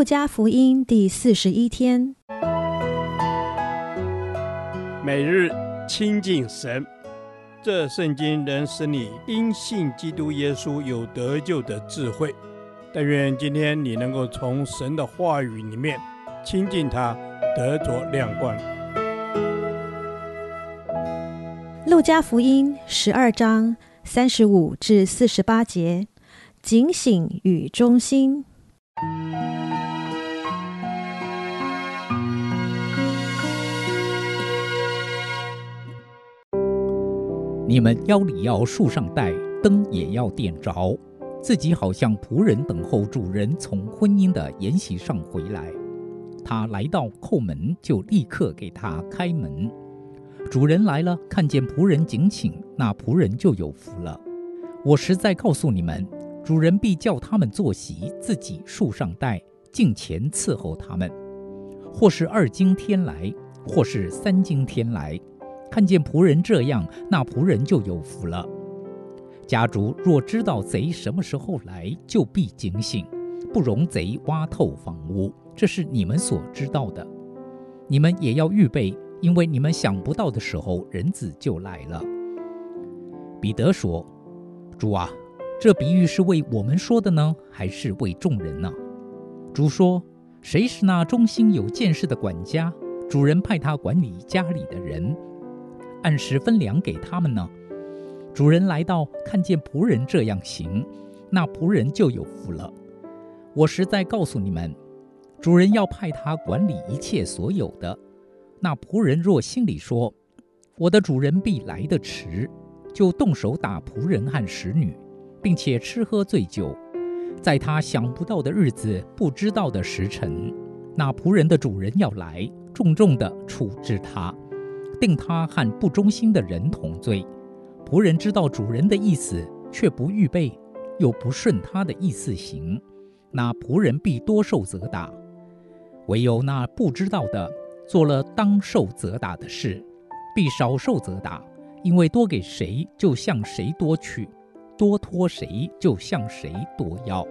路加福音第四十一天，每日亲近神，这圣经能使你因信基督耶稣有得救的智慧。但愿今天你能够从神的话语里面亲近他，得着亮光。路加福音十二章三十五至四十八节，警醒与忠心。你们腰里要束上带，灯也要点着，自己好像仆人等候主人从婚姻的筵席上回来。他来到叩门，就立刻给他开门。主人来了，看见仆人警醒，那仆人就有福了。我实在告诉你们，主人必叫他们坐席，自己束上带，敬前伺候他们。或是二更天来，或是三更天来。看见仆人这样，那仆人就有福了。家主若知道贼什么时候来，就必警醒，不容贼挖透房屋。这是你们所知道的。你们也要预备，因为你们想不到的时候，人子就来了。彼得说：“主啊，这比喻是为我们说的呢，还是为众人呢？”主说：“谁是那忠心有见识的管家？主人派他管理家里的人。”按时分粮给他们呢。主人来到，看见仆人这样行，那仆人就有福了。我实在告诉你们，主人要派他管理一切所有的。那仆人若心里说：“我的主人必来得迟”，就动手打仆人和使女，并且吃喝醉酒，在他想不到的日子、不知道的时辰，那仆人的主人要来，重重地处置他。定他和不忠心的人同罪。仆人知道主人的意思，却不预备，又不顺他的意思行，那仆人必多受责打。唯有那不知道的，做了当受责打的事，必少受责打，因为多给谁，就向谁多取；多托谁，就向谁多要。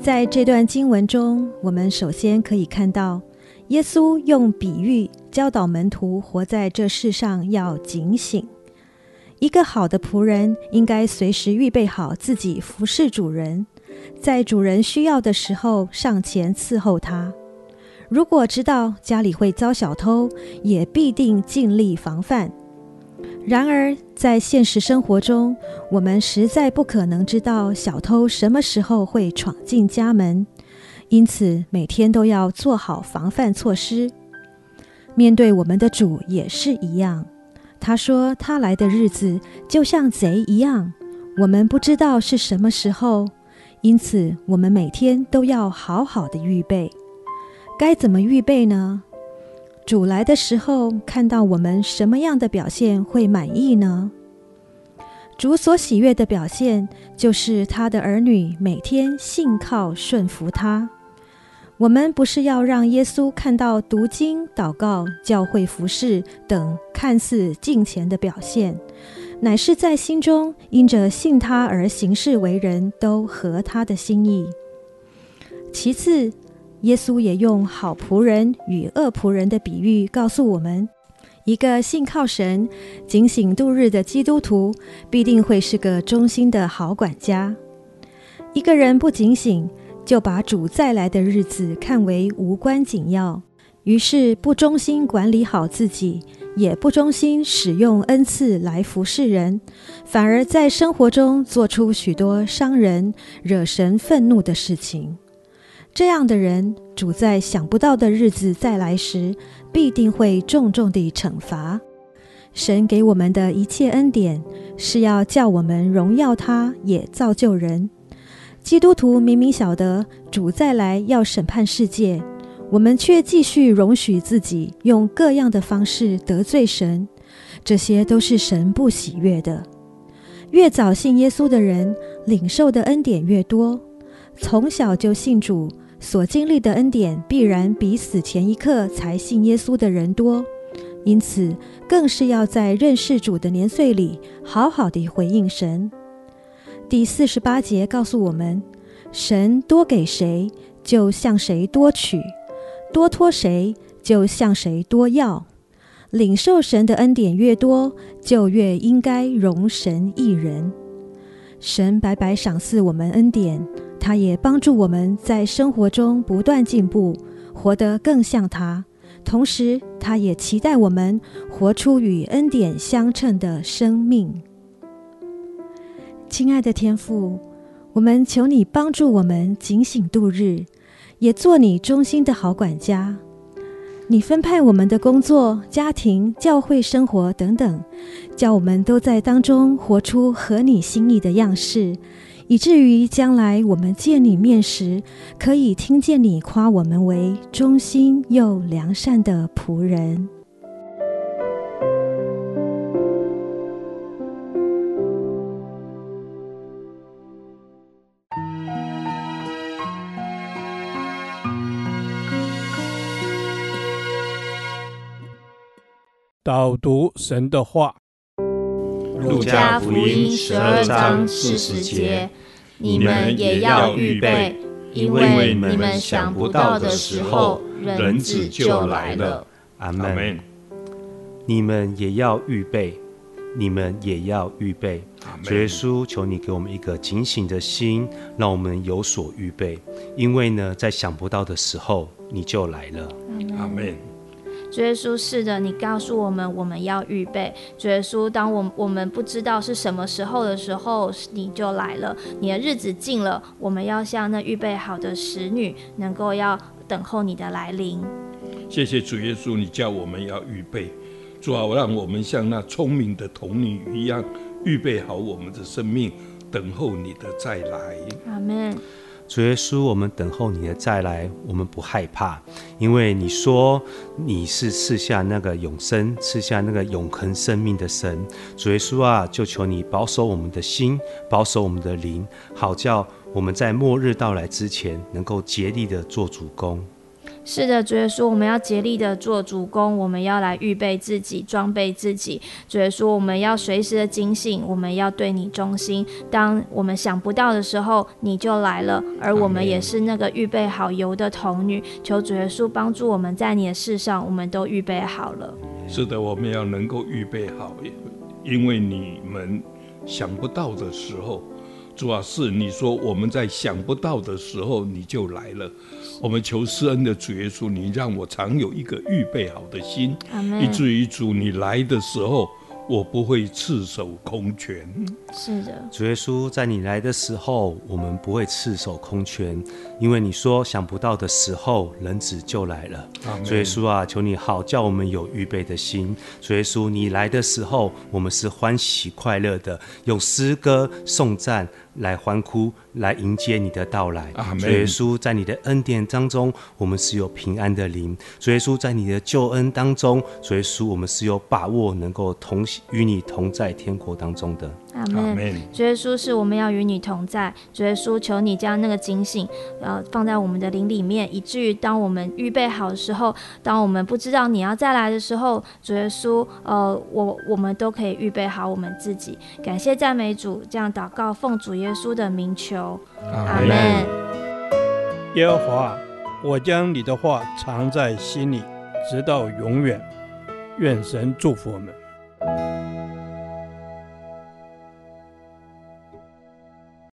在这段经文中，我们首先可以看到。耶稣用比喻教导门徒活在这世上要警醒。一个好的仆人应该随时预备好自己服侍主人，在主人需要的时候上前伺候他。如果知道家里会遭小偷，也必定尽力防范。然而，在现实生活中，我们实在不可能知道小偷什么时候会闯进家门。因此，每天都要做好防范措施。面对我们的主也是一样。他说他来的日子就像贼一样，我们不知道是什么时候。因此，我们每天都要好好的预备。该怎么预备呢？主来的时候，看到我们什么样的表现会满意呢？主所喜悦的表现，就是他的儿女每天信靠顺服他。我们不是要让耶稣看到读经、祷告、教会服侍等看似敬虔的表现，乃是在心中因着信他而行事为人都合他的心意。其次，耶稣也用好仆人与恶仆人的比喻告诉我们：一个信靠神、警醒度日的基督徒，必定会是个忠心的好管家。一个人不警醒，就把主再来的日子看为无关紧要，于是不忠心管理好自己，也不忠心使用恩赐来服侍人，反而在生活中做出许多伤人、惹神愤怒的事情。这样的人，主在想不到的日子再来时，必定会重重地惩罚。神给我们的一切恩典，是要叫我们荣耀他，也造就人。基督徒明明晓得主再来要审判世界，我们却继续容许自己用各样的方式得罪神，这些都是神不喜悦的。越早信耶稣的人，领受的恩典越多。从小就信主，所经历的恩典必然比死前一刻才信耶稣的人多。因此，更是要在认识主的年岁里，好好的回应神。第四十八节告诉我们：神多给谁，就向谁多取；多托谁，就向谁多要。领受神的恩典越多，就越应该容神一人。神白白赏赐我们恩典，他也帮助我们在生活中不断进步，活得更像他。同时，他也期待我们活出与恩典相称的生命。亲爱的天父，我们求你帮助我们警醒度日，也做你忠心的好管家。你分派我们的工作、家庭、教会生活等等，叫我们都在当中活出合你心意的样式，以至于将来我们见你面时，可以听见你夸我们为忠心又良善的仆人。导读神的话，《路加福音》十二章四十节：你们也要预备，因为你们想不到的时候，人子就来了。阿门。你们也要预备，你们也要预备。主耶稣，求你给我们一个警醒的心，让我们有所预备。因为呢，在想不到的时候，你就来了。阿门。主耶稣，是的，你告诉我们，我们要预备。主耶稣，当我我们不知道是什么时候的时候，你就来了。你的日子近了，我们要像那预备好的使女，能够要等候你的来临。谢谢主耶稣，你叫我们要预备，主啊，让我们像那聪明的童女一样，预备好我们的生命，等候你的再来。阿门。主耶稣，我们等候你的再来，我们不害怕，因为你说你是赐下那个永生、赐下那个永恒生命的神。主耶稣啊，就求你保守我们的心，保守我们的灵，好叫我们在末日到来之前，能够竭力的做主工。是的，主耶稣，我们要竭力的做主工，我们要来预备自己，装备自己。主耶稣，我们要随时的警醒，我们要对你忠心。当我们想不到的时候，你就来了，而我们也是那个预备好油的童女。求主耶稣帮助我们在你的事上，我们都预备好了。是的，我们要能够预备好，因为你们想不到的时候。主啊，是你说我们在想不到的时候你就来了。我们求施恩的主耶稣，你让我常有一个预备好的心，以至于主你来的时候。我不会赤手空拳。是的，主耶稣，在你来的时候，我们不会赤手空拳，因为你说想不到的时候，人子就来了。主耶稣啊，求你好叫我们有预备的心。主耶稣，你来的时候，我们是欢喜快乐的，用诗歌颂赞来欢呼，来迎接你的到来。主耶稣，在你的恩典当中，我们是有平安的灵。主耶稣，在你的救恩当中，主耶稣，我们是有把握能够同行。与你同在天国当中的。阿门。主耶稣，是我们要与你同在。主耶稣，求你将那个警醒，呃，放在我们的灵里面，以至于当我们预备好的时候，当我们不知道你要再来的时候，主耶稣，呃，我我们都可以预备好我们自己。感谢赞美主，这样祷告，奉主耶稣的名求。阿门。耶和华，我将你的话藏在心里，直到永远。愿神祝福我们。